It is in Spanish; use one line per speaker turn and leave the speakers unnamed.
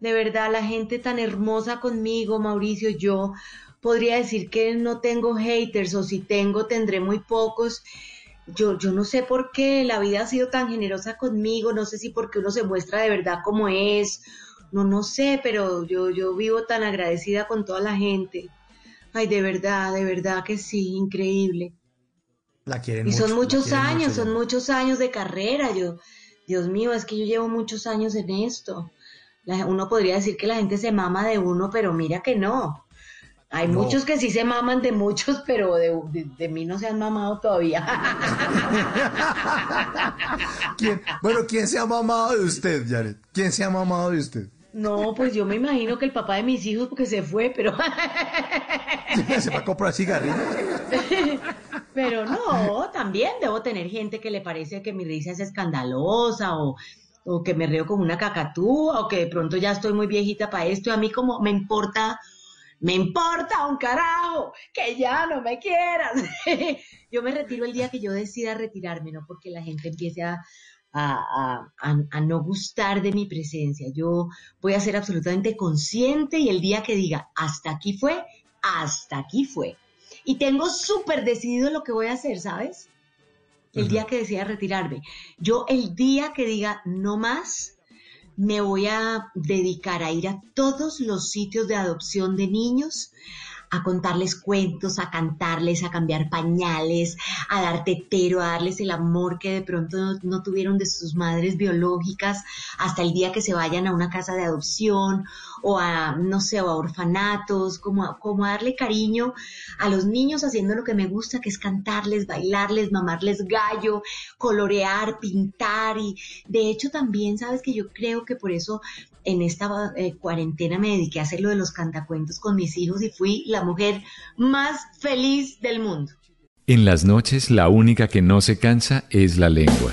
De verdad, la gente tan hermosa conmigo, Mauricio, yo podría decir que no tengo haters o si tengo tendré muy pocos. Yo, yo no sé por qué la vida ha sido tan generosa conmigo, no sé si porque uno se muestra de verdad como es, no, no sé, pero yo, yo vivo tan agradecida con toda la gente. Ay, de verdad, de verdad que sí, increíble.
La quieren
y son
mucho,
muchos años,
mucho,
son muchos años de carrera. Yo, Dios mío, es que yo llevo muchos años en esto. La- uno podría decir que la gente se mama de uno, pero mira que no. Hay
No.
muchos que sí se maman de muchos, pero de, de- de mí no se han mamado todavía.
¿Quién- Bueno, ¿quién se ha mamado de usted, Janet? ¿Quién se ha mamado de usted?
No, pues yo me imagino que el papá de mis hijos porque se fue, pero
¿Se va a comprar cigarrillos?
pero no, también debo tener gente que le parece que mi risa es escandalosa o, o que me río como una cacatúa o que de pronto ya estoy muy viejita para esto y a mí como me importa, me importa un carajo que ya no me quieras. Yo me retiro el día que yo decida retirarme, no porque la gente empiece a, a- a- a no gustar de mi presencia. Yo voy a ser absolutamente consciente y el día que diga hasta aquí fue, hasta aquí fue. Y tengo súper decidido lo que voy a hacer, ¿sabes? El día que decida retirarme. Yo el día que diga no más, me voy a dedicar a ir a todos los sitios de adopción de niños, a contarles cuentos, a cantarles, a cambiar pañales, a dar tetero, a darles el amor que de pronto no, tuvieron de sus madres biológicas hasta el día que se vayan a una casa de adopción o a, no sé, o a orfanatos, como a, como darle cariño a los niños haciendo lo que me gusta, que es cantarles, bailarles, mamarles gallo, colorear, pintar. Y de hecho también, sabes que yo creo que por eso en esta eh, cuarentena me dediqué a hacer lo de los cantacuentos con mis hijos y fui la mujer más feliz del mundo.
En las noches la única que no se cansa es la lengua.